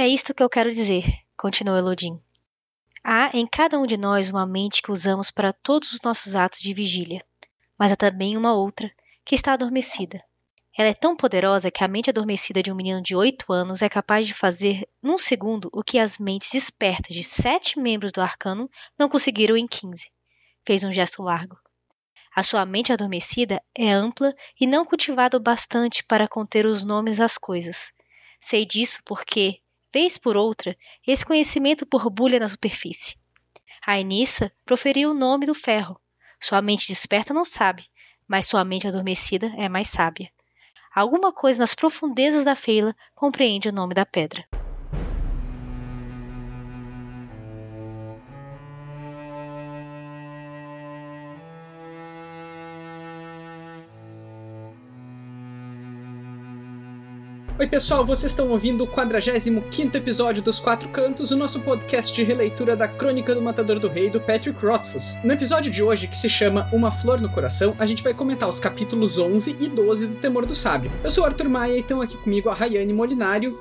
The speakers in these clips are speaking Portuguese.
É isto que eu quero dizer, continuou Elodin. Há em cada um de nós uma mente que usamos para todos os nossos atos de vigília, mas há também uma outra que está adormecida. Ela é tão poderosa que a mente adormecida de um menino de oito anos é capaz de fazer num segundo o que as mentes despertas de sete membros do arcano não conseguiram em quinze. Fez um gesto largo. A sua mente adormecida é ampla e não cultivada o bastante para conter os nomes das coisas. Sei disso porque, vez por outra, esse conhecimento borbulha na superfície. A Enissa proferiu o nome do ferro. Sua mente desperta não sabe, mas sua mente adormecida é mais sábia. Alguma coisa nas profundezas da feila compreende o nome da pedra. Oi, pessoal, vocês estão ouvindo o 45 episódio dos Quatro Cantos, o nosso podcast de releitura da Crônica do Matador do Rei, do Patrick Rothfuss. No episódio de hoje, que se chama Uma Flor no Coração, a gente vai comentar os capítulos 11 e 12 do Temor do Sábio. Eu sou o Arthur Maia e estão aqui comigo a Rayane Molinário.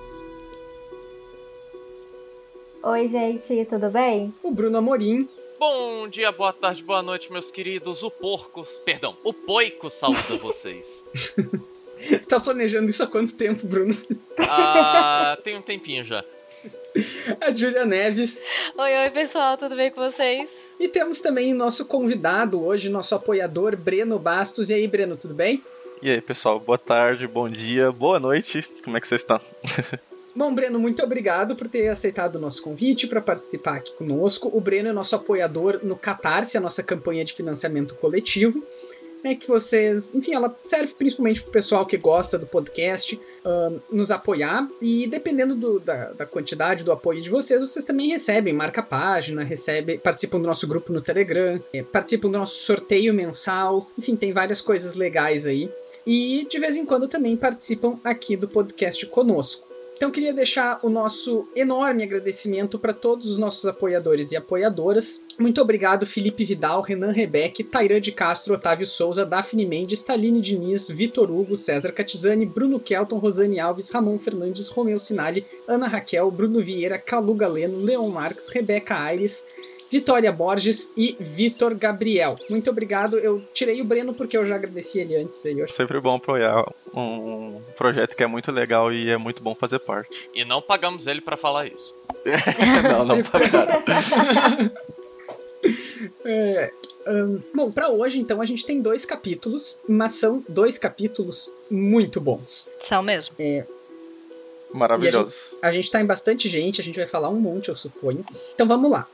Oi, gente, tudo bem? O Bruno Amorim. Bom dia, boa tarde, boa noite, meus queridos. O porco, perdão, o poico saúda vocês. tá planejando isso há quanto tempo, Bruno? Ah, tem um tempinho já. A Júlia Neves. Oi, oi, pessoal, tudo bem com vocês? E temos também o nosso convidado hoje, nosso apoiador, Breno Bastos. E aí, Breno, tudo bem? E aí, pessoal, boa tarde, bom dia, boa noite. Como é que vocês estão? Bom, Breno, muito obrigado por ter aceitado o nosso convite para participar aqui conosco. O Breno é nosso apoiador no Catarse, a nossa campanha de financiamento coletivo é que vocês, enfim, ela serve principalmente para o pessoal que gosta do podcast uh, nos apoiar e dependendo do, da, da, quantidade do apoio de vocês, vocês também recebem marca página, recebem, participam do nosso grupo no Telegram, é, participam do nosso sorteio mensal, enfim, tem várias coisas legais aí. E de vez em quando também participam aqui do podcast conosco. Então queria deixar o nosso enorme agradecimento para todos os nossos apoiadores e apoiadoras. Muito obrigado, Felipe Vidal, Renan Rebeck, Tairã de Castro, Otávio Souza, Daphne Mendes, Taline Diniz, Vitor Hugo, César Catizani, Bruno Kelton, Rosane Alves, Ramon Fernandes, Romeu Sinali, Ana Raquel, Bruno Vieira, Calu Galeno, Leon Marques, Rebeca Aires, Vitória Borges e Vitor Gabriel. Muito obrigado. Eu tirei o Breno porque eu já agradeci ele antes. Aí Sempre bom apoiar um projeto que é muito legal e é muito bom fazer parte. E não pagamos ele para falar isso. não, não pagaram. é, um, bom, para hoje, então, a gente tem dois capítulos, mas são dois capítulos muito bons. São mesmo? É, Maravilhosos. A gente, a gente tá em bastante gente, a gente vai falar um monte, eu suponho. Então vamos lá.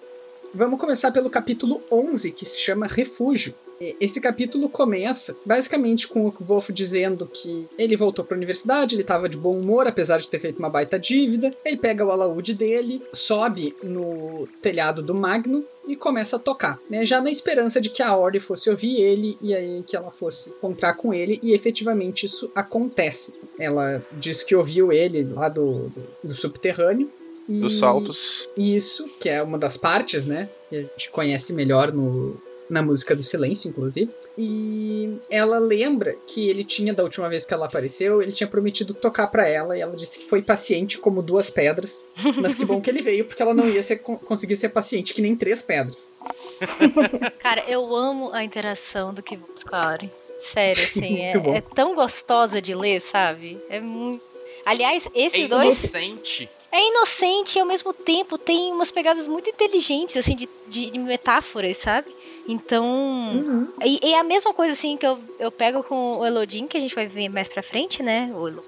Vamos começar pelo capítulo 11, que se chama Refúgio. Esse capítulo começa basicamente com o Wolf dizendo que ele voltou para a universidade, ele estava de bom humor, apesar de ter feito uma baita dívida. Ele pega o alaúde dele, sobe no telhado do Magno e começa a tocar, né? Já na esperança de que a Ori fosse ouvir ele e aí que ela fosse encontrar com ele, e efetivamente isso acontece. Ela diz que ouviu ele lá do, do, do subterrâneo e dos saltos. Isso, que é uma das partes, né? Que a gente conhece melhor no, na música do silêncio, inclusive. E ela lembra que ele tinha, da última vez que ela apareceu, ele tinha prometido tocar para ela, e ela disse que foi paciente como duas pedras. Mas que bom que ele veio, porque ela não ia ser, conseguir ser paciente que nem três pedras. Cara, eu amo a interação do que com a Sério, assim, é, é, tão gostosa de ler, sabe? É muito. Aliás, esses é dois. Inocente é inocente e ao mesmo tempo tem umas pegadas muito inteligentes, assim, de, de, de metáforas, sabe? Então. Uhum. E, e, é a mesma coisa, assim, que eu, eu pego com o Elodin, que a gente vai ver mais pra frente, né? O Elo.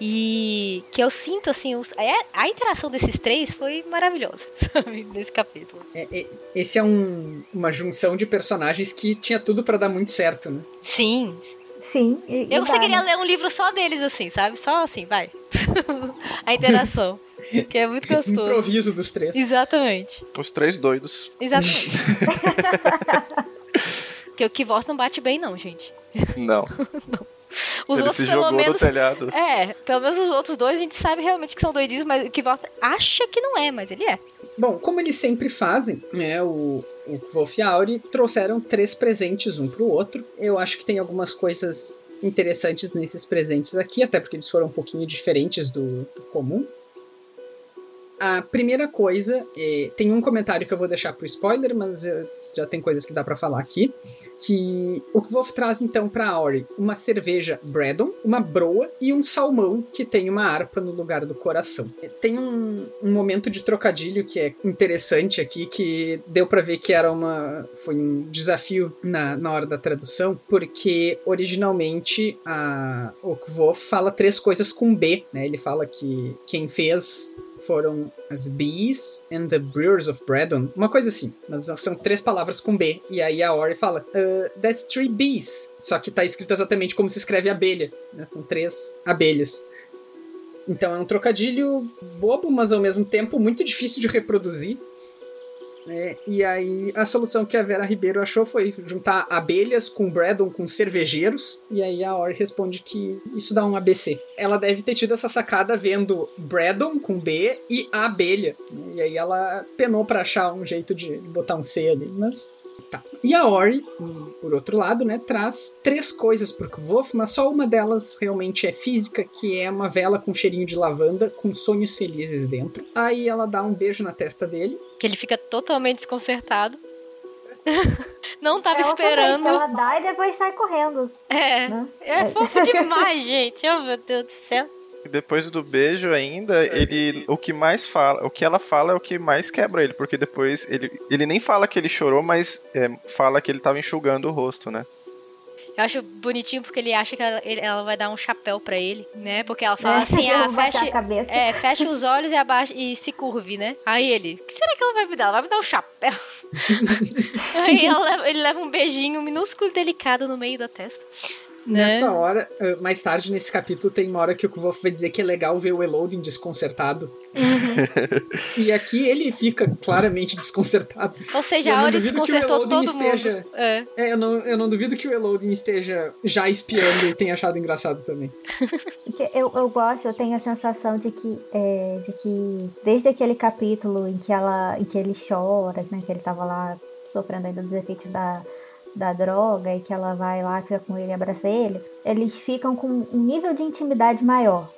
E que eu sinto, assim, os, é, a interação desses três foi maravilhosa, sabe? Nesse capítulo. É, é, esse é um, uma junção de personagens que tinha tudo para dar muito certo, né? Sim. Sim. E, eu conseguiria né? ler um livro só deles, assim, sabe? Só assim, vai. a interação. Que é muito gostoso. Improviso dos três. Exatamente. Os três doidos. Exatamente. Porque o Kivort não bate bem, não, gente. Não. não. Os Ele outros, pelo menos. telhado. É, pelo menos os outros dois a gente sabe realmente que são doidinhos, mas o Kivort acha que não é, mas ele é. Bom, como eles sempre fazem, né? O, o Wolf e a Auri trouxeram três presentes um pro outro. Eu acho que tem algumas coisas interessantes nesses presentes aqui, até porque eles foram um pouquinho diferentes do, do comum. A primeira coisa, é, tem um comentário que eu vou deixar pro spoiler, mas eh, já tem coisas que dá pra falar aqui. Que o Wolf traz então pra Auri uma cerveja Braddon, uma broa e um salmão que tem uma harpa no lugar do coração. Tem um, um momento de trocadilho que é interessante aqui, que deu pra ver que era uma. Foi um desafio na, na hora da tradução, porque originalmente a, o Kvof fala três coisas com B, né? Ele fala que quem fez foram as Bees and the Brewers of Braddon. Uma coisa assim. Mas são três palavras com B. E aí a Ori fala, uh, that's three bees. Só que tá escrito exatamente como se escreve abelha. Né? São três abelhas. Então é um trocadilho bobo, mas ao mesmo tempo muito difícil de reproduzir. É, e aí a solução que a Vera Ribeiro achou foi juntar abelhas com Braddon com cervejeiros. E aí a Ori responde que isso dá um ABC. Ela deve ter tido essa sacada vendo Braddon com B e a abelha. E aí ela penou para achar um jeito de botar um C ali, mas Tá. E a Ori, hum, por outro lado, né, traz três coisas pro Kvof, mas só uma delas realmente é física, que é uma vela com cheirinho de lavanda, com sonhos felizes dentro. Aí ela dá um beijo na testa dele. Que ele fica totalmente desconcertado. Não tava Ela também, esperando. que ela dá e depois sai correndo. É. Né? É fofo demais, gente. Oh, meu Deus do céu. Depois do beijo ainda, ele o que mais fala, o que ela fala é o que mais quebra ele, porque depois ele, ele nem fala que ele chorou, mas é, fala que ele tava enxugando o rosto, né? Eu acho bonitinho porque ele acha que ela, ele- ela vai dar um chapéu pra ele, né? Porque ela fala É, assim, ah, feche, a cabeça. é, feche os olhos e abaixa e se curve, né? Aí ele, o que será que ela vai me dar? Ela vai me dar um chapéu. Aí ela ele leva um beijinho minúsculo e delicado no meio da testa. Né? Nessa hora, uh, mais tarde nesse capítulo, tem uma hora que o Kvof vai dizer que é legal ver o Elodin desconcertado. e aqui ele fica claramente desconcertado. Ou seja, Eu a não Auri duvido que o desconcertou todo esteja- mundo. É. É, eu não, eu não duvido que o Elodin esteja já espiando e tenha achado engraçado também. Eu, eu gosto, eu tenho a sensação de que, é, de que desde aquele capítulo em que ela, em que ele chora, né, que ele tava lá sofrendo ainda dos efeitos da, da droga e que ela vai lá, fica com ele, abraça ele, eles ficam com um nível de intimidade maior.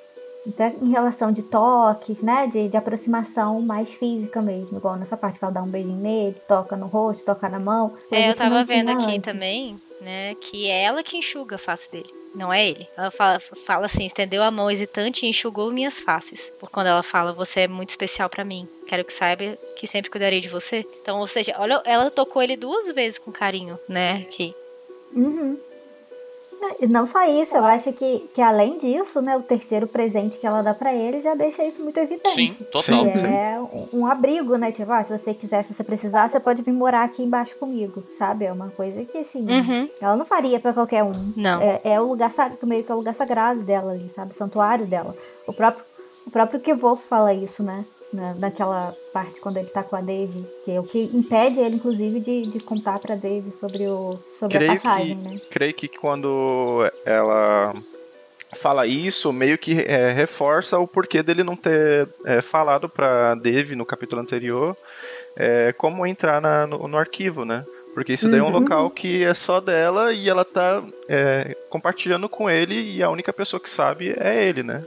Até em relação de toques, né? De, de aproximação mais física mesmo. Igual nessa parte que ela dá um beijinho nele, toca no rosto, toca na mão. É, eu tava vendo aqui antes. também, né, que é ela que enxuga a face dele, não é ele. Ela fala, fala assim, estendeu a mão hesitante e enxugou minhas faces. Por quando ela fala, você é muito especial pra mim. Quero que saiba que sempre cuidarei de você. Então, ou seja, olha, ela tocou ele duas vezes com carinho, né, aqui. Uhum. E não só isso, eu acho que, que além disso, né, o terceiro presente que ela dá pra ele já deixa isso muito evidente. Sim, total. Que é um, um abrigo, né? Tipo, ah, se você quiser, se você precisar, você pode vir morar aqui embaixo comigo, sabe? É uma coisa que, assim, Uhum. ela não faria pra qualquer um. Não. É, é o lugar sagrado, meio que é o lugar sagrado dela ali, sabe? O santuário dela. O próprio, o próprio Kevolf fala isso, né? Na, naquela parte quando ele tá com a Dave, que é o que impede ele, inclusive, de, de contar pra Dave sobre, o, sobre a Creio passagem, que, né? creio que quando ela fala isso, meio que é, reforça o porquê dele não ter é, falado pra Dave no capítulo anterior é, como entrar na- no, no arquivo, né? Porque isso daí é um Uhum. local que é só dela e ela tá é, compartilhando com ele e a única pessoa que sabe é ele, né?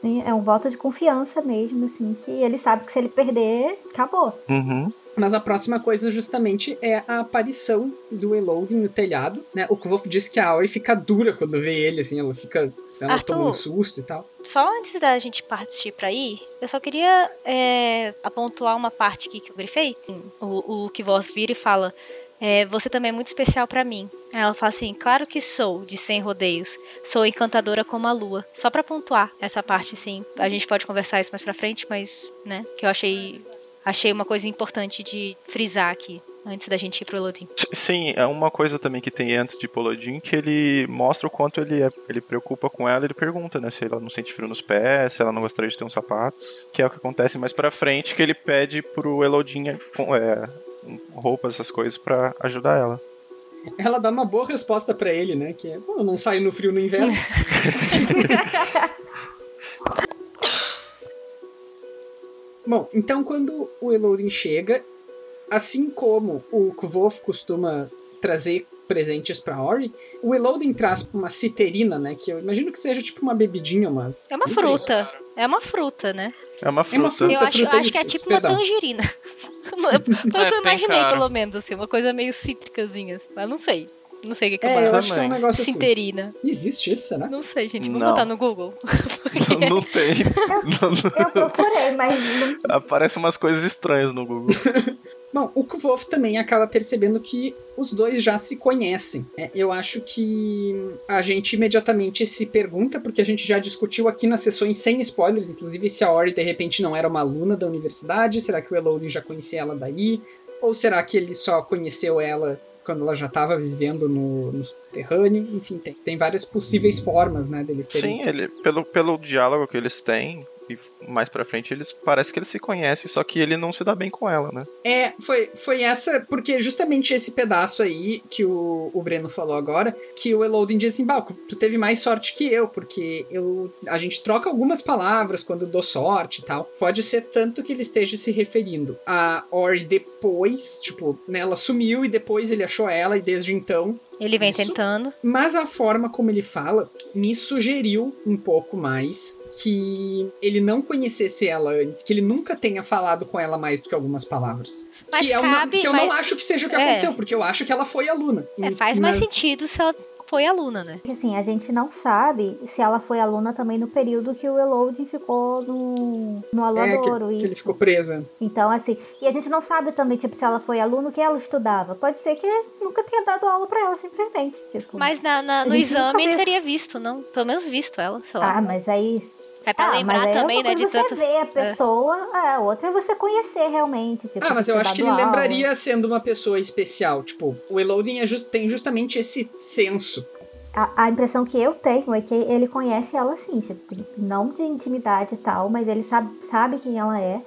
Sim, É um voto de confiança mesmo, assim, que ele sabe que se ele perder, acabou. Uhum. Mas a próxima coisa, justamente, é a aparição do Elodin no telhado, né? O Kvof diz que a Aoi fica dura quando vê ele, assim, ela fica... Ela Arthur. toma um susto e tal. Só antes da gente partir pra aí, eu só queria é, apontar uma parte aqui que eu grifei. O, o que vos vira e fala: é, Você também é muito especial pra mim. Ela fala assim: Claro que sou, de sem rodeios. Sou encantadora como a lua. Só pra pontuar essa parte, sim. A gente pode conversar isso mais pra frente, mas, né, que eu achei, achei uma coisa importante de frisar aqui. Antes da gente ir pro Elodin. S- Sim, é uma coisa também que tem antes de Polodin que ele mostra o quanto ele é, ele preocupa com ela, ele pergunta, né, se ela não sente frio nos pés, se ela não gostaria de ter uns sapatos, que é o que acontece mais pra frente, que ele pede pro Elodin é, roupas, essas coisas pra ajudar ela. Ela dá uma boa resposta pra ele, né? Que é, pô, eu não saio no frio no inverno. Bom, então quando o Elodin chega, assim como o Kvof costuma trazer presentes pra Ori, o Elodin traz uma citerina, né? Que eu imagino que seja tipo uma bebidinha, uma... É uma fruta. É uma fruta, né? É uma fruta. É uma fruta. Eu acho, fruta, acho que é tipo uma tangerina. Foi o que É, eu tem imaginei, cara. pelo menos, assim, uma coisa meio cítricazinha, assim, mas não sei. Não sei o que, que é, É, eu acho que é um negócio assim. sinterina. Existe isso, será? Não sei, gente. Vamos Não. botar no Google. Não, não tem. Não- Eu procurei, mas não Aparecem umas coisas estranhas no Google. Bom, o Kvolf também acaba percebendo que os dois já se conhecem. né? Eu acho que a gente imediatamente se pergunta, porque a gente já discutiu aqui nas sessões sem spoilers, inclusive se a Ori de repente não era uma aluna da universidade, será que o Elodie já conhecia ela daí? Ou será que ele só conheceu ela quando ela já estava vivendo no, no subterrâneo? Enfim, tem, tem várias possíveis formas, né, deles terem Sim, ele, pelo, pelo diálogo que eles têm, e mais pra frente, eles parece que eles se conhecem, só que ele não se dá bem com ela, né? É, foi, foi essa, porque justamente esse pedaço aí que o, o Breno falou agora, que o Elodin diz assim, Balco, tu teve mais sorte que eu, porque eu, a gente troca algumas palavras quando eu dou sorte e tal. Pode ser tanto que ele esteja se referindo a Ori depois, tipo, né, ela sumiu e depois ele achou ela e desde então Ele vem Isso. tentando. mas a forma como ele fala me sugeriu um pouco mais que ele não conhecesse ela antes, que ele nunca tenha falado com ela mais do que algumas palavras. Mas que eu, não, cabe- que eu mas- não acho que seja o que É. aconteceu, porque eu acho que ela foi aluna. É, faz mais Mas- sentido se ela foi aluna, né? Porque assim, a gente não sabe se ela foi aluna também no período que o Elodie ficou no, no É, Aladouro, que, que ele isso. ficou preso. é. Então, assim, e a gente não sabe também, tipo, se ela foi aluna, o que ela estudava. Pode ser que nunca tenha dado aula pra ela, simplesmente, tipo. Mas na, na- no exame ele teria visto, não? Pelo menos visto ela, sei lá. Ah, mas aí... é pra ah, lembrar mas aí também, uma né? De é tanto. você ver a pessoa, é, outra é você conhecer realmente, tipo, Ah, mas eu acho que ele aula. lembraria sendo uma pessoa especial. Tipo, o Elodin é just- tem justamente esse senso. A, a impressão que eu tenho é que ele conhece ela sim, tipo, não de intimidade e tal, mas ele sabe, sabe quem ela é,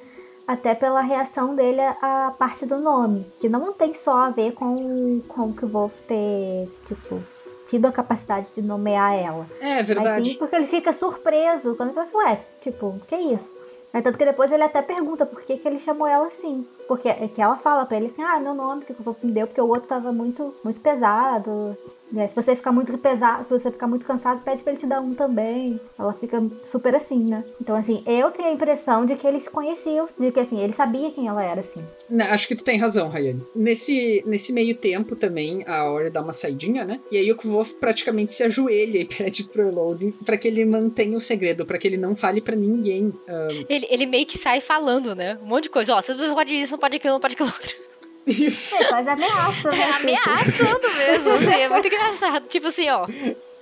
até pela reação dele à à parte do nome, que não tem só a ver com, com o que o Wolf ter, tipo, tido a capacidade de nomear ela. É Mas verdade. sim porque ele fica surpreso quando ele fala assim, ué, tipo, que isso? Aí, tanto que depois ele até pergunta por que, que ele chamou ela assim. Porque é que ela fala pra ele assim, ah, meu nome que o Wolf me deu, porque o outro tava muito, muito pesado. Aí, se você ficar muito pesado, se você ficar muito cansado, pede pra ele te dar um também. Ela fica super assim, né? Então, assim, eu tenho a impressão de que eles se conheciam, de que assim, ele sabia quem ela era, assim. Né, Acho que tu tem razão, Rayane. Nesse, nesse meio tempo também, a Ori dá uma saidinha, né? E aí o Kvolf praticamente se ajoelha e pede pro Elodin pra que ele mantenha o segredo, pra que ele não fale pra ninguém. Ah, Ele, ele meio que sai falando, né? Um monte de coisa. Ó, você não pode isso, não pode aquilo, não pode aquilo outro. isso. É quase ameaça, né? É ameaçando mesmo, assim. É muito engraçado. Tipo assim, ó.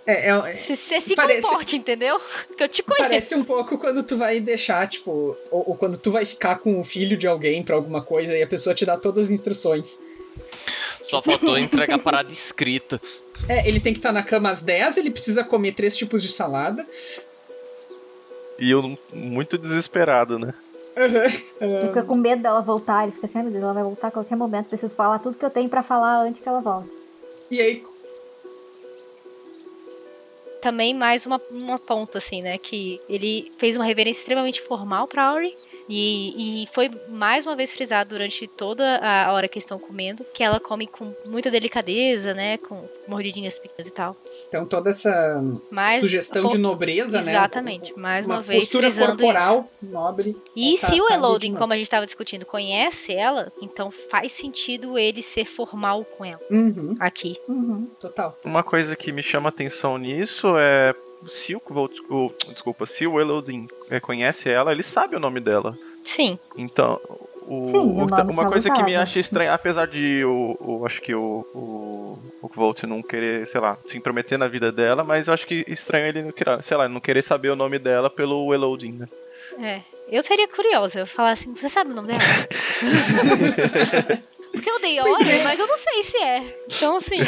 É, é- Se você se Parece- comporte, entendeu? Que eu te conheço. Parece um pouco quando tu vai deixar, tipo, ou, ou quando tu vai ficar com o filho de alguém pra alguma coisa e a pessoa te dá todas as instruções. Só faltou entregar a parada escrita. É, ele tem que estar na cama às 10, ele precisa comer três tipos de salada. E eu muito desesperado, né? Ele fica com medo dela voltar, ele fica assim, "Ai, meu Deus, ela vai voltar a qualquer momento, preciso falar tudo que eu tenho pra falar antes que ela volte. E aí, Também mais uma, uma ponta, assim, né? Que ele fez uma reverência extremamente formal pra Auri. E, e foi mais uma vez frisado durante toda a hora que estão comendo que ela come com muita delicadeza, né? Com mordidinhas pequenas e tal. Então toda essa Mas sugestão de nobreza, né? Exatamente, mais uma, vez postura frisando isso. corporal nobre. E Tá- se o Elodin, como a gente estava discutindo, conhece ela, então faz sentido ele ser formal com ela Uhum, aqui. Uhum. total. Uma coisa que me chama atenção nisso é se o, o desculpa, se o Elodin é, conhece ela, ele sabe o nome dela. Sim, Então, o, Sim, o o- nome que uma coisa que me acha estranha, apesar de o, o- acho que o, o, o Kvolt não querer, sei lá, se intrometer na vida dela, mas eu acho que estranho ele não querer, sei lá, não querer saber o nome dela pelo Elodin, né? é. Eu seria curiosa, eu falar assim, você sabe o nome dela? Porque eu dei Pois Ori, é. mas eu não sei se é. Então, assim,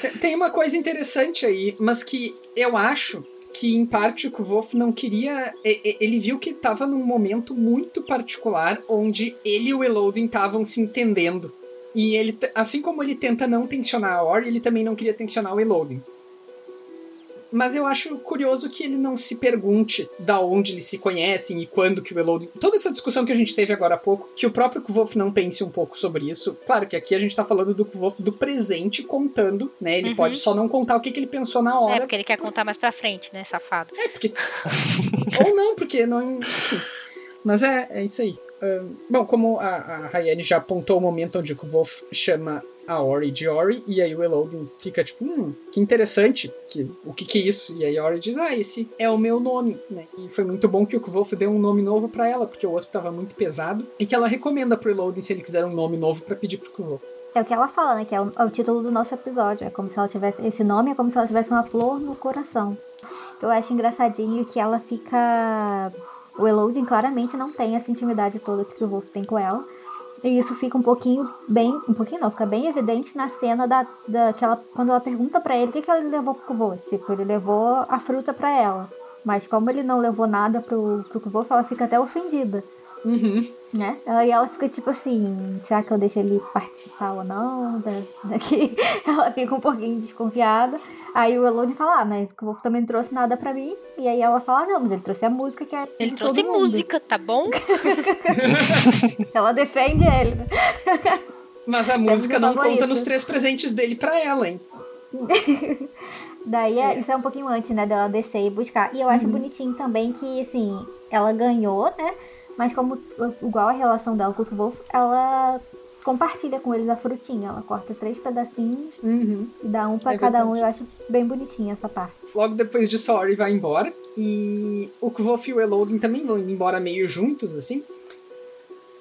Tem- Tem uma coisa interessante aí, mas que eu acho que em parte o Kvolf não queria. e- e- Ele viu que tava num momento muito particular onde ele e o Elodin estavam se entendendo. E ele, assim como ele tenta não tensionar a Ori, ele também não queria tensionar o Elodin. Mas eu acho curioso que ele não se pergunte da onde eles se conhecem e quando que o Elodin. Toda essa discussão que a gente teve agora há pouco, que o próprio Kvolf não pense um pouco sobre isso. Claro que aqui a gente tá falando do Kvolf do presente contando, né? Ele Uhum. pode só não contar o que, que ele pensou na hora. é porque ele quer contar mais pra frente, né, safado. É, porque. Ou não, porque não. Enfim. Mas é, é isso aí. Ahn, bom, como a, a Rayane já apontou o momento onde o Wolf chama a Ori de Ori, e aí o Elodin fica tipo, hum, que interessante, que, o que que é isso? E aí a Ori diz, ah, esse é o meu nome, né? E foi muito bom que o Wolf deu um nome novo pra ela, porque o outro tava muito pesado, e que ela recomenda pro Elodin se ele quiser um nome novo pra pedir pro Wolf. É o que ela fala, né? Que é o, é o título do nosso episódio. É como se ela tivesse. Esse nome é como se ela tivesse uma flor no coração. Eu acho engraçadinho que ela fica. O Elodin claramente não tem essa intimidade toda que o Wolf tem com ela. E isso fica um pouquinho bem. Um pouquinho não, fica bem evidente na cena da, da que ela, quando ela pergunta pra ele o que, que ele levou pro Wolf. Tipo, ele levou a fruta pra ela. Mas como ele não levou nada pro, pro Wolf, ela fica até ofendida. Uhum. Né? Ela, e ela fica tipo assim, será que eu deixo ele participar ou não? Da- Daqui ela fica um pouquinho desconfiada. Aí o Elodie fala, ah, mas o Wolf também não trouxe nada pra mim. E aí ela fala, não, mas ele trouxe a música que é Ele de trouxe todo mundo." música, tá bom? Ela defende ele. Mas a música não favorita. conta nos três presentes dele pra ela, hein? Daí é- isso é um pouquinho antes, né, dela descer e buscar. E eu acho bonitinho também que, assim, ela ganhou, né? Mas como igual a relação dela com o Wolf, ela compartilha com eles a frutinha. Ela corta três pedacinhos Uhum. e dá um pra É cada um. Eu acho bem bonitinha essa parte. Logo depois disso, a Ori vai embora. E o Kvolf e o Elodin também vão embora meio juntos, assim.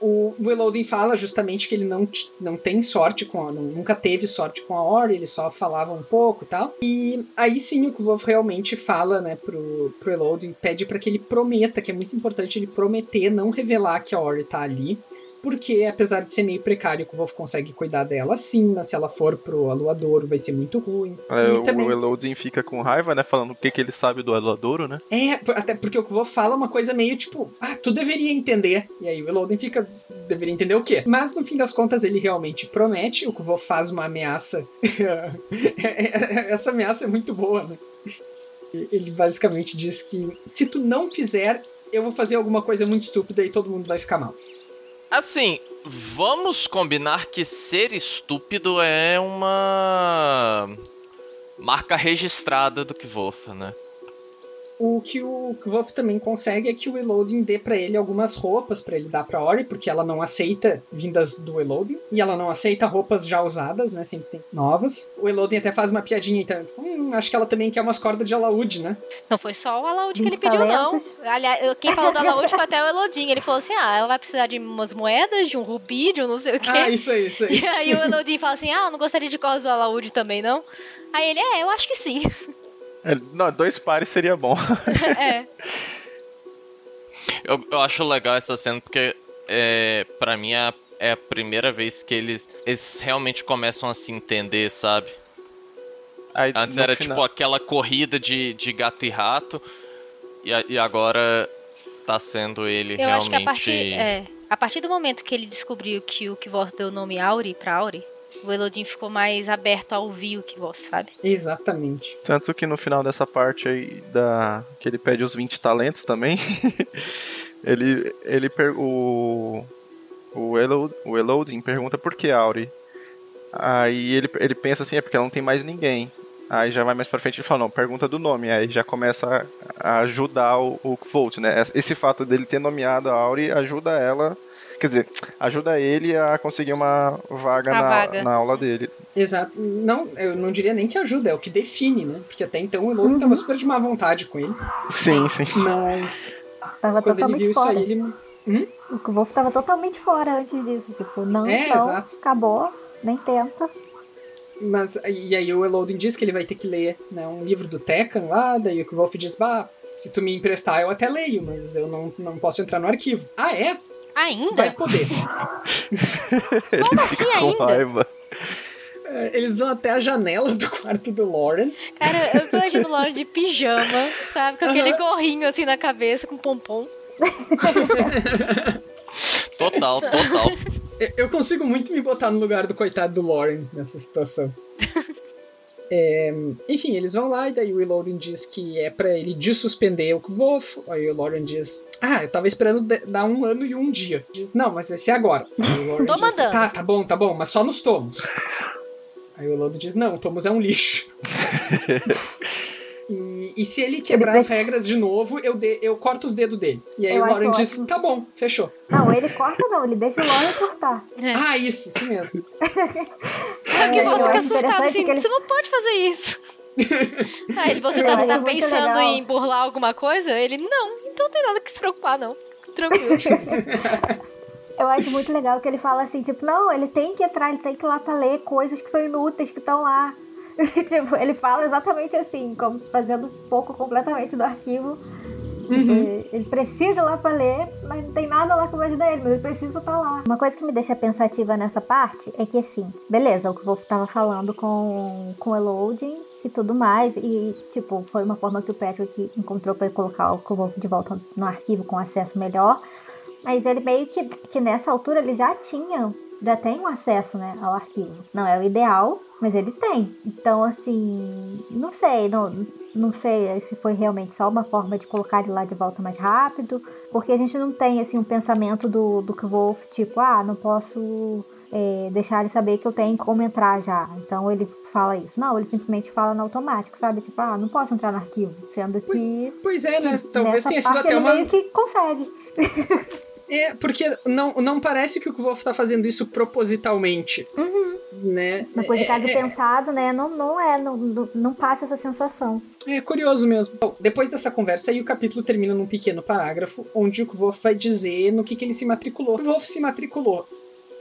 O, Elodin fala justamente que ele não, não tem sorte com a, nunca teve sorte com a Ori, ele só falava um pouco e tal. E aí sim o Kvolf realmente fala, né, pro, pro Elodin, pede para que ele prometa, que é muito importante ele prometer não revelar que a Ori tá ali. Porque, apesar de ser meio precário, o Wolf consegue cuidar dela sim, mas se ela for pro aluadouro vai ser muito ruim. É, E o também- Elodin fica com raiva, né? Falando o que, que ele sabe do Adouro, né? É, até porque o Kvo fala uma coisa meio tipo, ah, tu deveria entender. E aí o Elodin fica, deveria entender o quê? Mas no fim das contas ele realmente promete, o Kvo faz uma ameaça. Essa ameaça é muito boa, né? Ele basicamente diz que se tu não fizer, eu vou fazer alguma coisa muito estúpida e todo mundo vai ficar mal. Assim, vamos combinar que ser estúpido é uma marca registrada do Kvoth, né? O que o Kvof também consegue é que o Elodin dê pra ele algumas roupas pra ele dar pra Ori, porque ela não aceita vindas do Elodin, e ela não aceita roupas já usadas, né? Sempre tem novas. O Elodin até faz uma piadinha, então, hum, acho que ela também quer umas cordas de alaúde, né? Não foi só o alaúde que ele pediu, não. Aliás, eu- quem falou do alaúde foi até o Elodinho. Ele falou assim: ah, ela vai precisar de umas moedas, de um rubi, de um não sei o quê. Ah, isso aí, isso aí. E aí o Elodinho fala assim: ah, eu não gostaria de cordas do alaúde também, não? Aí ele, é, eu acho que sim. É, não, dois pares seria bom. é. Eu, eu acho legal essa cena porque, é, para mim, é a, é a primeira vez que eles, eles realmente começam a se entender, sabe? Aí, Antes era final- tipo aquela corrida de, de gato e rato, e, a- e agora tá sendo ele Eu realmente. acho que a partir, é, a partir do momento que ele descobriu que o Kivor deu o nome Auri pra Auri, o Elodin ficou mais aberto a ouvir o Kivor, sabe? Exatamente. Tanto que no final dessa parte aí da que ele pede os 20 talentos também, ele ele per... o o, Elo... o Elodin pergunta por que Auri. Aí ele, ele pensa assim, é porque ela não tem mais ninguém. Aí já vai mais pra frente e fala, não, pergunta do nome. Aí já começa a, a ajudar o, o Volt, né? Esse fato dele ter nomeado a Auri ajuda ela, quer dizer, ajuda ele a conseguir uma vaga, na, vaga. na aula dele. Exato. Não, eu não diria nem que ajuda, é o que define, né? Porque até então o Elodin tava super de má vontade com ele. Sim, sim. Mas Tava quando ele totalmente viu isso fora. aí, ele. O Wolf tava totalmente fora antes disso. Tipo, não, É, não, exato. acabou, nem tenta. Mas, e aí o Elodin diz que ele vai ter que ler né, um livro do Tekken lá, daí o Wolf diz, bah, se tu me emprestar eu até leio, mas eu não, não posso entrar no arquivo. Ah, é? Vai Ainda? poder. Ele Como assim com ainda? raiva. É, Eles vão até a janela do quarto do Lauren. Cara, eu imagino o Lauren de pijama, sabe? Com aquele gorrinho assim na cabeça, com pompom. Total, total. Eu consigo muito me botar no lugar do coitado do Lauren nessa situação. É, enfim, eles vão lá e daí o Elodin diz que é pra ele desuspender o Kvof. Aí o Lauren diz: Ah, eu tava esperando dar um ano e um dia. Diz: Não, mas vai ser agora. Lauren Tô diz: mandando. Tá, tá bom, tá bom, mas só nos tomos. Aí o Elodin diz: Não, tomos é um lixo. E, E, se ele quebrar as regras de novo, eu, de, eu corto os dedos dele. E aí Eu o Lauren diz: ótimo. tá bom, fechou. Não, ele corta não, ele deixa o Lauren cortar. É. Ah, isso, isso mesmo. O que acho fica assustado assim, ele- você não pode fazer isso. Aí você tá, tá pensando em burlar alguma coisa? Ele, não, então não tem nada que se preocupar, não. Tranquilo. Eu acho muito legal que ele fala assim, tipo, não, ele tem que entrar, ele tem que ir lá pra ler coisas que são inúteis, que estão lá. tipo, ele fala exatamente assim, como se fazendo um pouco completamente do arquivo. Uhum. Ele, precisa ir lá pra ler, mas não tem nada lá que vai ajudar ele, mas ele precisa estar lá. Uma coisa que me deixa pensativa nessa parte é que, assim, beleza, o que o Wolf tava falando com, com o Eloding e tudo mais, e, tipo, foi uma forma que o Patrick encontrou pra colocar o Wolf de volta no arquivo com acesso melhor. Mas ele meio que, que nessa altura ele já tinha, já tem um acesso, né, ao arquivo. Não é o ideal, mas ele tem. Então, assim, não sei, não, não sei se foi realmente só uma forma de colocar ele lá de volta mais rápido, porque a gente não tem, assim, um pensamento do, do Wolf, tipo, ah, não posso é, deixar ele saber que eu tenho como entrar já. Então ele fala isso. Não, ele simplesmente fala no automático, sabe? Tipo, ah, não posso entrar no arquivo. Sendo que. Pois é, né? Talvez tenha sido até ele uma. meio que consegue. É, porque não, não parece que o Wolf tá fazendo isso propositalmente. Né? Uma coisa de caso é, é, pensado, né? Não, não é, não, não, passa essa sensação. é curioso mesmo. Bom, depois dessa conversa aí, o capítulo termina num pequeno parágrafo onde o Wolf vai dizer no que, que ele se matriculou. O Wolf se matriculou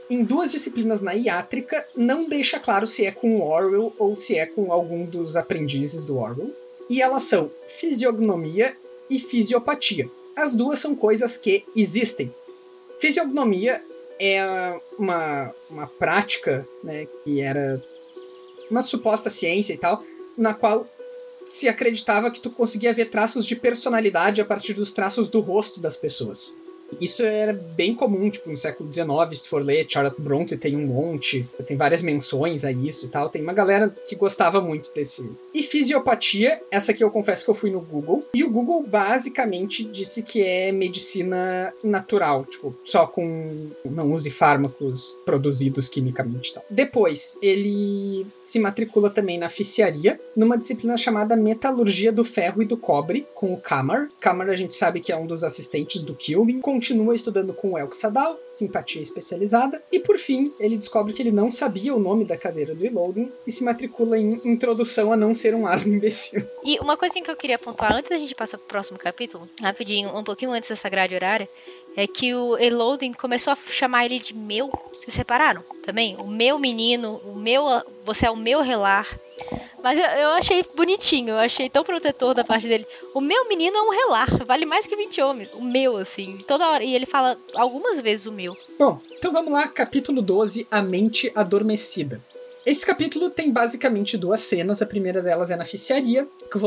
em duas disciplinas na iátrica, não deixa claro se é com o Orwell ou se é com algum dos aprendizes do Orwell. E elas são fisiognomia e fisiopatia. As duas são coisas que existem. Fisiognomia é uma, uma prática né, que era uma suposta ciência e tal, na qual se acreditava que tu conseguia ver traços de personalidade a partir dos traços do rosto das pessoas. Isso era bem comum, tipo, no século XIX, se for ler, Charlotte Bronte tem um monte, tem várias menções a isso e tal, tem uma galera que gostava muito desse. E fisiopatia, essa aqui eu confesso que eu fui no Google, e o Google basicamente disse que é medicina natural, tipo, só com não use fármacos produzidos quimicamente e tal. Depois, ele se matricula também na ficiaria, numa disciplina chamada metalurgia do ferro e do cobre, com o Kamar. Kamar a gente sabe que é um dos assistentes do Kilvin, continua estudando com o Elk Sadal, simpatia especializada, e por fim, ele descobre que ele não sabia o nome da cadeira do Elodin e se matricula em Introdução a não ser um asno imbecil. E uma coisinha que eu queria pontuar antes da gente passar pro próximo capítulo, rapidinho, um pouquinho antes dessa grade horária, é que o Elodin começou a chamar ele de meu. Vocês separaram também? O meu menino, o meu. Você é o meu relar. Mas eu, eu achei bonitinho, eu achei tão protetor da parte dele. O meu menino é um relar, vale mais que 20 homens. O meu, assim, toda hora. E ele fala algumas vezes o meu. Bom, então vamos lá, capítulo 12, A Mente Adormecida. Esse capítulo tem basicamente duas cenas. A primeira delas é na ficiaria. Que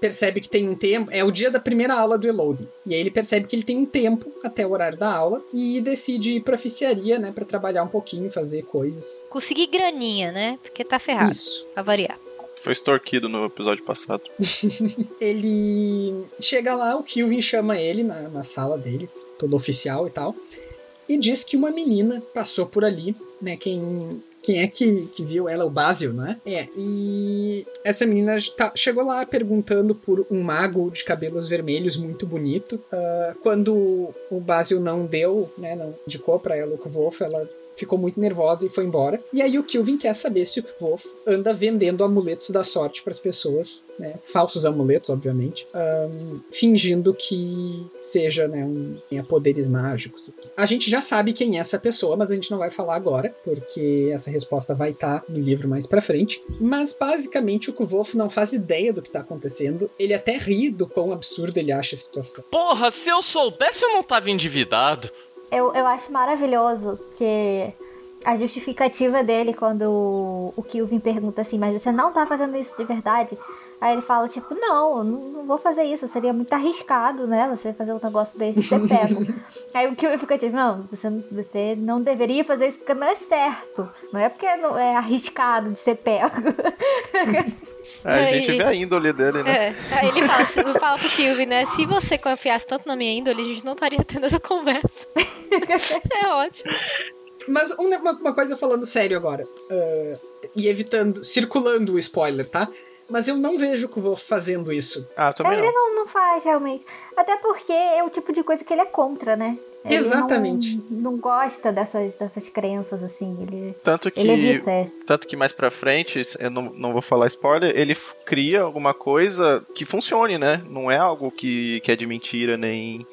percebe que tem um tempo. É o dia da primeira aula do Elodie. E aí ele percebe que ele tem um tempo até o horário da aula. E decide ir pra ficiaria, né? Pra trabalhar um pouquinho, fazer coisas. Conseguir graninha, né? Porque tá ferrado, Isso. pra variar. Foi extorquido no episódio passado. Ele chega lá, o Kilvin chama ele na, na sala dele, todo oficial e tal. E diz que uma menina passou por ali, né? Quem quem é que, que viu ela? O Basil, né? É, e essa menina tá- chegou lá perguntando por um mago de cabelos vermelhos muito bonito. Ah, quando o Basil não deu, né, não indicou pra ela o Kvolf, ela ficou muito nervosa e foi embora. E aí o Kilvin quer saber se o Kvolf anda vendendo amuletos da sorte pras pessoas, né? Falsos amuletos, obviamente. ahn, fingindo que seja, né, um, tenha poderes mágicos. A gente já sabe quem é essa pessoa, mas a gente não vai falar agora, porque essa resposta vai estar no livro mais pra frente. Mas basicamente o Kvolf não faz ideia do que tá acontecendo. Ele até ri do quão absurdo ele acha a situação. Porra, se eu soubesse, eu não tava endividado. Eu, eu acho maravilhoso que a justificativa dele quando o, Kilvin pergunta assim, mas você não tá fazendo isso de verdade? Aí ele fala, tipo, não, eu não, não vou fazer isso, seria muito arriscado, né? Você fazer um negócio desse e ser pego. Aí o Kilvin fica tipo, não, você, não- você não deveria fazer isso porque não é certo. Não é porque não é arriscado de ser pego. É, a Aí- gente vê a índole dele, né? É, aí ele fala, se- fala pro Kilvin, né? Se você confiasse tanto na minha índole, a gente não estaria tendo essa conversa. é ótimo. Mas um- uma, uma coisa falando sério agora, ah, e evitando, circulando o spoiler, tá? Mas eu não vejo o Kvolf fazendo isso. Ah, também ele não. não, não faz, realmente. Até porque é o tipo de coisa que ele é contra, né? Ele Exatamente. Não, não gosta dessas, dessas crenças, assim. Ele, Tanto que, ele evita. é. tanto que mais pra frente, eu não, não vou falar spoiler, ele cria alguma coisa que funcione, né? Não é algo que, que é de mentira, nem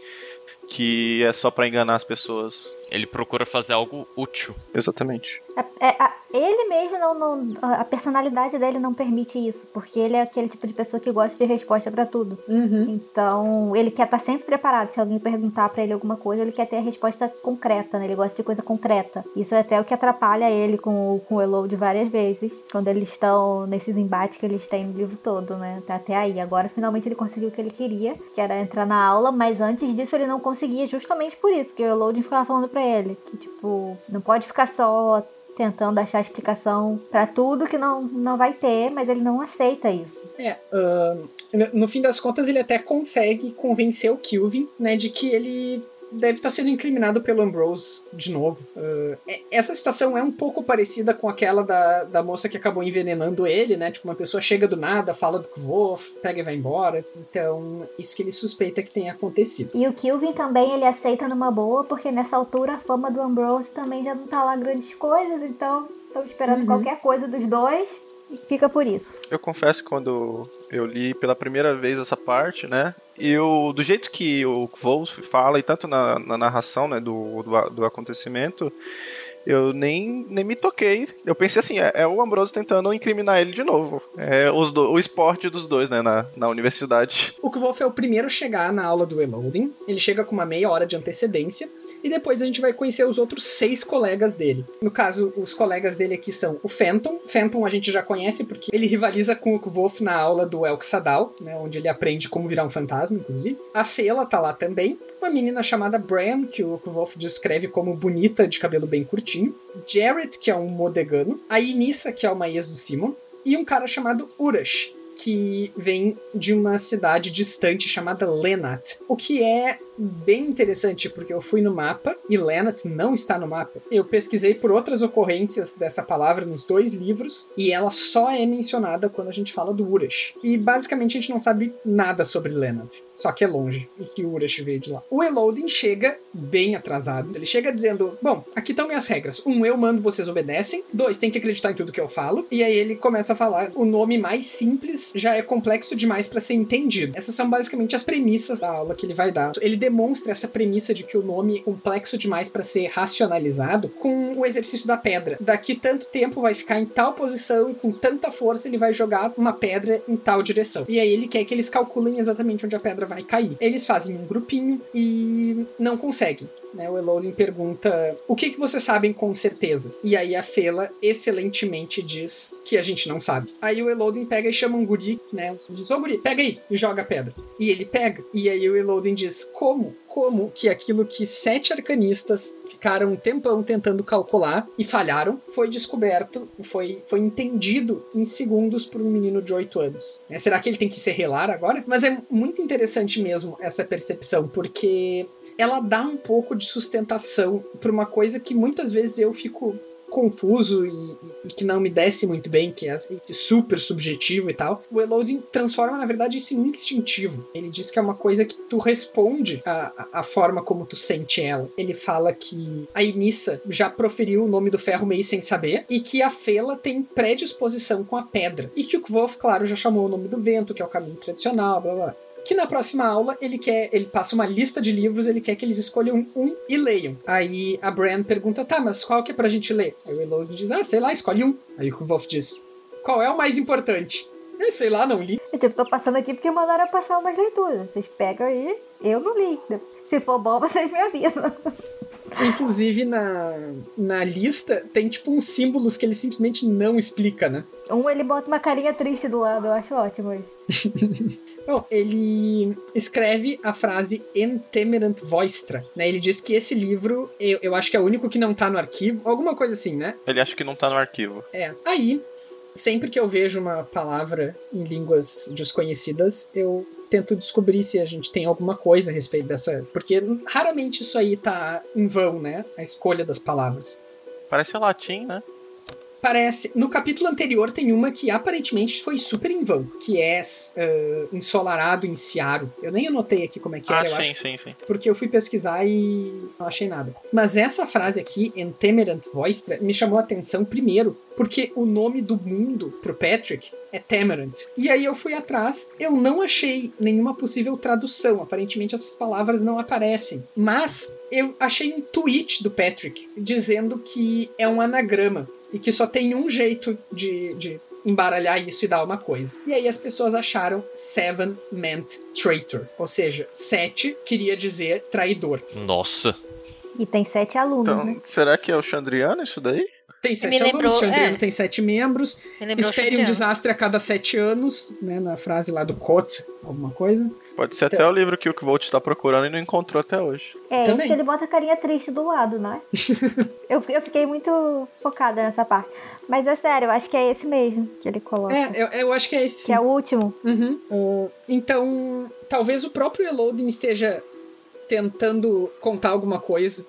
que é só pra enganar as pessoas. Ele procura fazer algo útil. Exatamente. É- é- a- ele mesmo não, não- A personalidade dele não permite isso. Porque ele é aquele tipo de pessoa que gosta de resposta pra tudo. Uhum. Então, ele quer estar sempre preparado. Se alguém perguntar pra ele alguma coisa, ele quer ter a resposta concreta, né? Ele gosta de coisa concreta. Isso é até o que atrapalha ele com, o- com o Elode várias vezes, quando eles estão nesses embates que eles têm no livro todo, né? Tá Até aí. Agora, finalmente, ele conseguiu o que ele queria, que era entrar na aula, mas antes disso ele não conseguia justamente por isso, que o Elode ficava falando pra ele que, tipo, não pode ficar só tentando achar explicação pra tudo que não, não vai ter, mas ele não aceita isso. É, ahn, no- no fim das contas, ele até consegue convencer o Kilvin, né, de que ele deve estar sendo incriminado pelo Ambrose de novo. É- essa situação é um pouco parecida com aquela da, da moça que acabou envenenando ele, né? Tipo, uma pessoa chega do nada, fala do Kvof, pega e vai embora. Então, isso que ele suspeita que tenha acontecido. E o Kilvin também ele aceita numa boa, porque nessa altura a fama do Ambrose também já não tá lá grandes coisas, então estamos esperando Uhum. qualquer coisa dos dois fica por isso. Eu confesso que quando eu li pela primeira vez essa parte, né? Eu, do jeito que o Wolf fala, e tanto na, na narração né, do, do, do acontecimento, eu nem, nem me toquei. Eu pensei assim, é, é o Ambrose tentando incriminar ele de novo. É os do- o esporte dos dois, né, na, na universidade. O Kvolf é o primeiro a chegar na aula do Eloding. Ele chega com uma meia hora de antecedência. E depois a gente vai conhecer os outros seis colegas dele. No caso, os colegas dele aqui são o Fenton. Fenton a gente já conhece porque ele rivaliza com o Kvolf na aula do Elk Sadal, né, onde ele aprende como virar um fantasma, inclusive. A Fela tá lá também. Uma menina chamada Bran, que o Kvolf descreve como bonita, de cabelo bem curtinho. Jared, que é um modegano. A Inissa, que é uma ex do Simon. E um cara chamado Urash, que vem de uma cidade distante chamada Lenat. O que é bem interessante, porque eu fui no mapa e Lenat não está no mapa. Eu pesquisei por outras ocorrências dessa palavra nos dois livros e ela só é mencionada quando a gente fala do Urash. E basicamente a gente não sabe nada sobre Lenat, só que é longe e que Urash veio de lá. O Elodin chega bem atrasado. Ele chega dizendo: Bom, aqui estão minhas regras. Um, eu mando, vocês obedecem. Dois, tem que acreditar em tudo que eu falo. E aí ele começa a falar: o nome mais simples já é complexo demais para ser entendido. Essas são basicamente as premissas da aula que ele vai dar. Ele demonstra essa premissa de que o nome é complexo demais para ser racionalizado com o exercício da pedra. Daqui tanto tempo vai ficar em tal posição e com tanta força ele vai jogar uma pedra em tal direção. E aí ele quer que eles calculem exatamente onde a pedra vai cair. Eles fazem um grupinho e não conseguem. Né, o Elodin pergunta o que, que vocês sabem com certeza. E aí a Fela excelentemente diz que a gente não sabe. Aí o Elodin pega e chama um guri, né? Diz, ô guri, pega aí e joga a pedra. E ele pega. E aí o Elodin diz, como? Como que aquilo que sete arcanistas ficaram um tempão tentando calcular e falharam, foi descoberto, foi, foi entendido em segundos por um menino de 8 anos. Né, Será que ele tem que se relar agora? Mas é muito interessante mesmo essa percepção, porque ela dá um pouco de sustentação para uma coisa que muitas vezes eu fico confuso e, e que não me desce muito bem, que é esse super subjetivo e tal. O Elodin transforma, na verdade, isso em instintivo. Ele diz que é uma coisa que tu responde à, à forma como tu sente ela. Ele fala que a Inissa já proferiu o nome do ferro meio sem saber e que a Fela tem predisposição com a pedra. E que o Kvolf, claro, já chamou o nome do vento, que é o caminho tradicional, blá blá que na próxima aula ele quer, ele passa uma lista de livros, ele quer que eles escolham um e leiam. Aí a Bran pergunta, tá, mas qual que é pra gente ler? Aí o Elodin diz, ah, sei lá, escolhe um. Aí o Wolf diz, qual é o mais importante? Eu sei lá, não li. Eu tipo, tô passando aqui porque mandaram eu passar umas leituras. Vocês pegam aí, eu não li. Se for bom, vocês me avisam. Inclusive na, na lista tem tipo uns símbolos que ele simplesmente não explica, né? Um ele bota uma carinha triste do lado, eu acho ótimo isso. Bom, ele escreve a frase Entemerant Voistra, né? Ele diz que esse livro, eu, eu acho que é o único que não tá no arquivo, alguma coisa assim, né? Ele acha que não tá no arquivo. É. Aí, sempre que eu vejo uma palavra em línguas desconhecidas, eu tento descobrir se a gente tem alguma coisa a respeito dessa. Porque raramente isso aí tá em vão, né? A escolha das palavras. Parece latim, né? Parece. No capítulo anterior tem uma que aparentemente foi super em vão, que é uh, Ensolarado em Ciaro. Eu nem anotei aqui como é que ah, era, eu sim, acho. sim, sim. Porque eu fui pesquisar e não achei nada. Mas essa frase aqui, Entemerant Voistra, me chamou a atenção primeiro, porque o nome do mundo pro Patrick é Temerant. E aí eu fui atrás, eu não achei nenhuma possível tradução. Aparentemente essas palavras não aparecem. Mas eu achei um tweet do Patrick dizendo que é um anagrama e que só tem um jeito de, de embaralhar isso e dar uma coisa. E aí as pessoas acharam Seven meant traitor, ou seja, sete queria dizer traidor. Nossa. E tem sete alunos, Então, né? será que é o Chandriano isso daí? Tem me sete lembrou, alunos, Chandriano é. tem sete membros. Espere um desastre a cada sete anos, né? Na frase lá do Coates, alguma coisa. Pode ser até o livro que o Kvolt tá procurando e não encontrou até hoje. É, Também. esse que ele bota a carinha triste do lado, né? eu, eu fiquei muito focada nessa parte. Mas é sério, eu acho que é esse mesmo que ele coloca. É, eu, eu acho que é esse. Que é o último. Uhum. Uh, então, talvez o próprio Elodin esteja tentando contar alguma coisa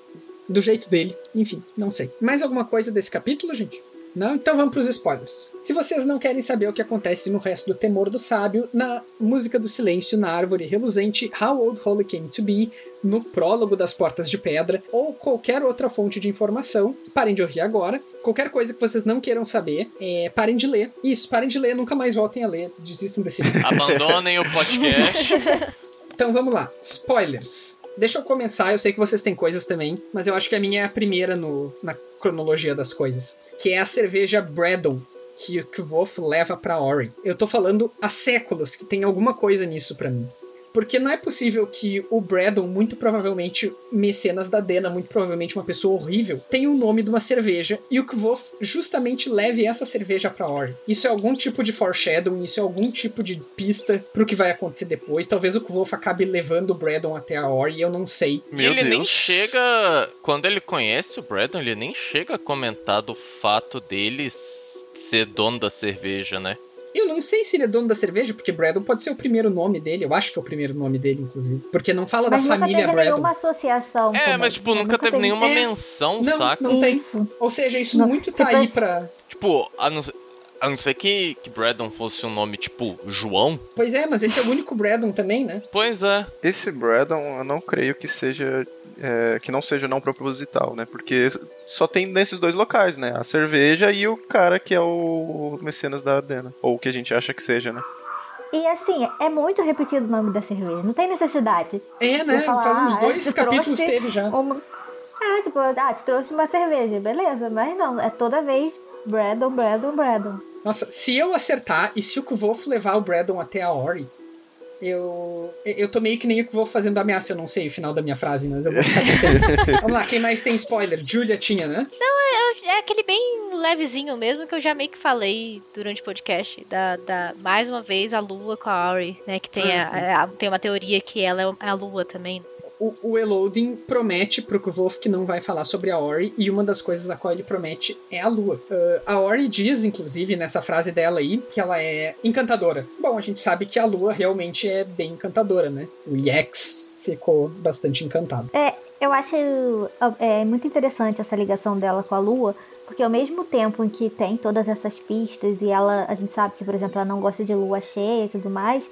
do jeito dele. Enfim, não sei. Mais alguma coisa desse capítulo, gente? Não? Então vamos para os spoilers. Se vocês não querem saber o que acontece no resto do Temor do Sábio, na Música do Silêncio, na Árvore Reluzente, How Old Holy Came to Be, no prólogo das Portas de Pedra, ou qualquer outra fonte de informação, parem de ouvir agora. Qualquer coisa que vocês não queiram saber, é, parem de ler. Isso, parem de ler, nunca mais voltem a ler. Desistam desse livro. Abandonem o podcast. Então vamos lá. Spoilers. Deixa eu começar, eu sei que vocês têm coisas também, mas eu acho que a minha é a primeira no, na cronologia das coisas. Que é a cerveja Braddon, que o Kvof leva pra Ori. Eu tô falando há séculos que tem alguma coisa nisso pra mim. Porque não é possível que o Braddon, muito provavelmente mecenas da Dena, muito provavelmente uma pessoa horrível, tenha o nome de uma cerveja e o Kvof justamente leve essa cerveja pra Ori. Isso é algum tipo de foreshadowing, isso é algum tipo de pista pro que vai acontecer depois. Talvez o Kvof acabe levando o Braddon até a Ori, eu não sei. Meu ele Deus. nem chega. Quando ele conhece o Braddon, ele nem chega a comentar do fato dele s- ser dono da cerveja, né? Eu não sei se ele é dono da cerveja, porque Braddon pode ser o primeiro nome dele. Eu acho que é o primeiro nome dele, inclusive. Porque não fala Mas da nunca família teve Braddon. nenhuma associação. É, mas tipo, né? nunca teve nenhuma É. menção, Não, saca? não tem. Isso. Ou seja, isso Não, muito tá tipo aí assim- pra. Tipo, a não, ser- a não ser que, que Braddon fosse um nome tipo João. Pois é, mas esse é o único Braddon também, né? Pois é. Esse Braddon, eu não creio que seja. é, que não seja não proposital, né? Porque só tem nesses dois locais, né? A cerveja e o cara que é o mecenas da Adena. Ou o que a gente acha que seja, né? E assim, é muito repetido o nome da cerveja. Não tem necessidade. É, né? Falar, Faz uns ah, dois esse capítulos teve já. Uma... Ah, tipo, ah, te trouxe uma cerveja, beleza. Mas não, é toda vez Braddon, Braddon, Braddon. Nossa, se eu acertar e se o Kvolf levar o Braddon até a Ori, eu. Eu tô meio que nem o Kvolf fazendo ameaça, eu não sei o final da minha frase, mas eu vou ficar feliz. Vamos lá, quem mais tem spoiler? Julia tinha, né? É aquele bem levezinho mesmo que eu já meio que falei durante o podcast. Da, da, mais uma vez, a lua com a Auri, né? Que tem, Ah, a, a- tem uma teoria que ela é a lua também. O, o Elodin promete pro Kvolf que não vai falar sobre a Ori, e uma das coisas a qual ele promete é a lua. Ah, a Ori diz, inclusive, nessa frase dela aí, que ela é encantadora. Bom, a gente sabe que a lua realmente é bem encantadora, né? O Yex ficou bastante encantado. Eu acho é, muito interessante essa ligação dela com a Lua, porque ao mesmo tempo em que tem todas essas pistas e ela, a gente sabe que, por exemplo, ela não gosta de lua cheia e tudo mais,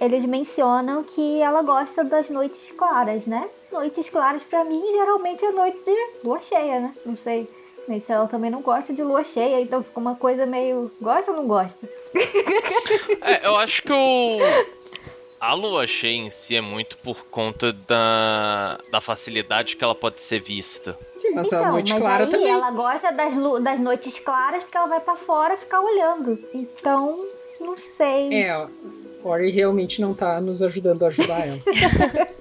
eles mencionam que ela gosta das noites claras, né? Noites claras pra mim geralmente é noite de lua cheia, né? Não sei. Mas se ela também não gosta de lua cheia, então fica uma coisa meio. Gosta ou não gosta? É, eu acho que o. A lua cheia em si é muito por conta da, da facilidade que ela pode ser vista. Sim, mas então, a noite mas clara aí também. ela gosta das, lu- das noites claras porque ela vai pra fora ficar olhando. Então, não sei. É, Ori realmente não tá nos ajudando a ajudar ela.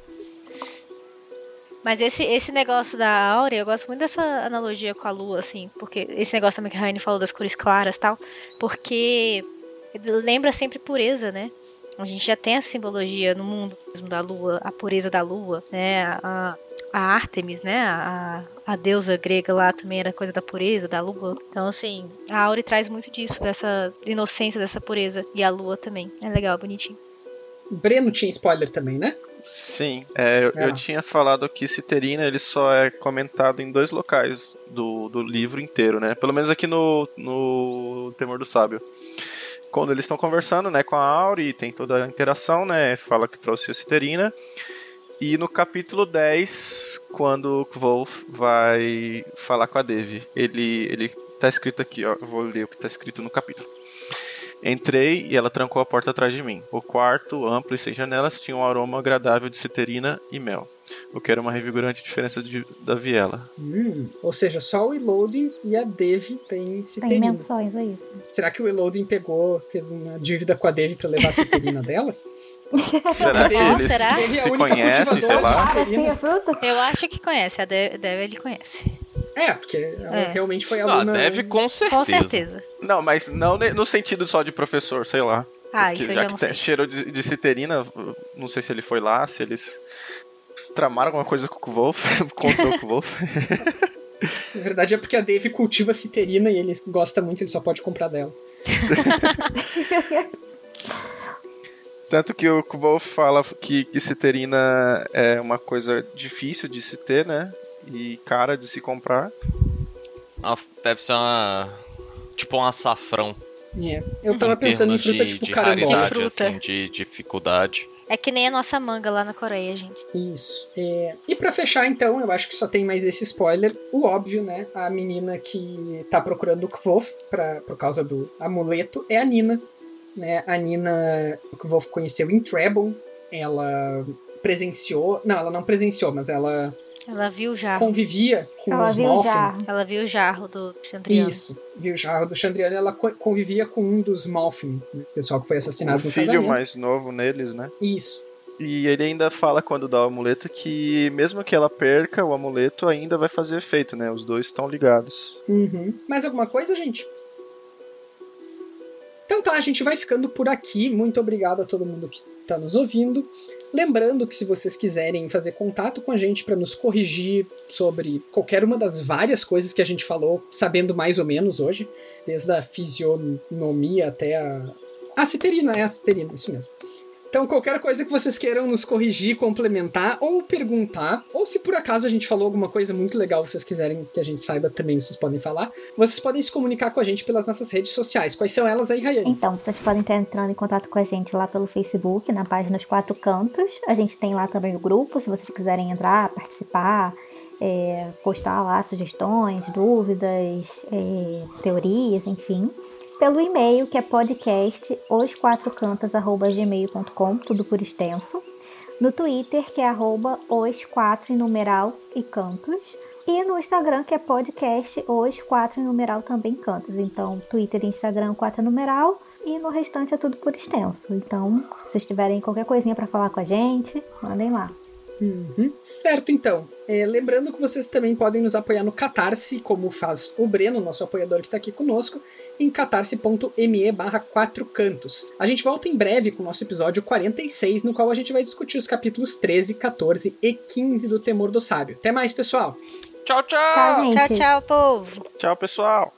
Mas esse, esse negócio da Áurea, eu gosto muito dessa analogia com a lua, assim, porque esse negócio também que a Raine falou das cores claras tal, porque lembra sempre pureza, né? A gente já tem essa simbologia no mundo mesmo da lua, a pureza da lua, né? A, a Artemis, né? A, a deusa grega lá também era coisa da pureza, da lua. Então, assim, a Aure traz muito disso, dessa inocência, dessa pureza. E a lua também. É legal, bonitinho. Breno tinha spoiler também, né? Sim, é, eu, É. eu tinha falado que Citerina ele só é comentado em dois locais do, do livro inteiro, né? Pelo menos aqui no, no Temor do Sábio. Quando eles estão conversando, né, com a Auri, tem toda a interação, né? Fala que trouxe a Citerina. E no capítulo 10, quando o Kvolf vai falar com a Devi, ele, ele tá escrito aqui, ó. Vou ler o que tá escrito no capítulo. Entrei e ela trancou a porta atrás de mim. O quarto, amplo e sem janelas, tinha um aroma agradável de citerina e mel, o que era uma revigorante diferença de- da viela. Hum, ou seja, só o Reloading e a Dev tem Tem Citerina. menções a isso. Será que o Reloading pegou, fez uma dívida com a Dev pra levar a Citerina dela? Será que será? Ele é a se única conhecem, sei cultivadora lá? de- Ah, fruta? Eu acho que conhece, a Deve ele conhece. É, porque ela É. realmente foi Ah, aluna. deve com certeza. Com certeza. Não, mas não no sentido só de professor, sei lá. Ah, Porque isso eu já já que não tem sei. cheiro de, de citerina, não sei se ele foi lá, se eles tramaram alguma coisa com o Wolf, contra o Wolf. Na verdade é porque a Dev cultiva Citerina e ele gosta muito, ele só pode comprar dela. Tanto que o Wolf fala que, que citerina é uma coisa difícil de se ter, né? E cara de se comprar. Ah, Deve ser uma. Tipo um açafrão. É. Eu tava em pensando em fruta de, tipo de carambola. raridade, De fruta. assim, de dificuldade. É que nem a nossa manga lá na Coreia, gente. Isso. É, E pra fechar, então, eu acho que só tem mais esse spoiler. O óbvio, né? A menina que tá procurando o Kvof pra, por causa do amuleto é a Nina. Né? A Nina, o Kvof conheceu em Treble. Ela presenciou. Não, ela não presenciou, mas ela Ela viu o jarro. convivia com Ela os viu Malfin. já. Ela viu o jarro do Chandriano. Isso, do Chandriano, ela co- convivia com um dos Malfin, né? o pessoal que foi assassinado o no filho casamento. mais novo neles, né? Isso. E ele ainda fala quando dá o amuleto que mesmo que ela perca, o amuleto ainda vai fazer efeito, né? Os dois estão ligados. Uhum. Mais alguma coisa, gente? Então tá, a gente vai ficando por aqui. Muito obrigado a todo mundo que está nos ouvindo. Lembrando que se vocês quiserem fazer contato com a gente para nos corrigir sobre qualquer uma das várias coisas que a gente falou, sabendo mais ou menos hoje, desde a fisionomia até a. A citerina, é a citerina, isso mesmo. Então, qualquer coisa que vocês queiram nos corrigir, complementar ou perguntar, ou se por acaso a gente falou alguma coisa muito legal, vocês quiserem que a gente saiba também, vocês podem falar. Vocês podem se comunicar com a gente pelas nossas redes sociais. Quais são elas aí, Rayane? Então, vocês podem estar entrando em contato com a gente lá pelo Facebook, na página Os Quatro Cantos. A gente tem lá também o grupo, se vocês quiserem entrar, participar, é, postar lá sugestões, dúvidas, é, teorias, enfim. Pelo e-mail, que é podcast osquatrocantas.gmail.com, tudo por extenso. No Twitter, que é arroba os quatro numeral e cantos. E no Instagram, que é podcast os quatro numeral também cantos. Então, Twitter e Instagram, quatro numeral. E no restante é tudo por extenso. Então, se vocês tiverem qualquer coisinha pra falar com a gente, mandem lá. Uhum. Certo, então. É, lembrando que vocês também podem nos apoiar no Catarse, como faz o Breno, nosso apoiador que está aqui conosco, em catarse.me barra 4 cantos. A gente volta em breve com o nosso episódio 46, no qual a gente vai discutir os capítulos 13, 14 e 15 do Temor do Sábio. Até mais, pessoal! Tchau, tchau! Tchau, gente. Tchau, tchau, povo. Tchau, pessoal!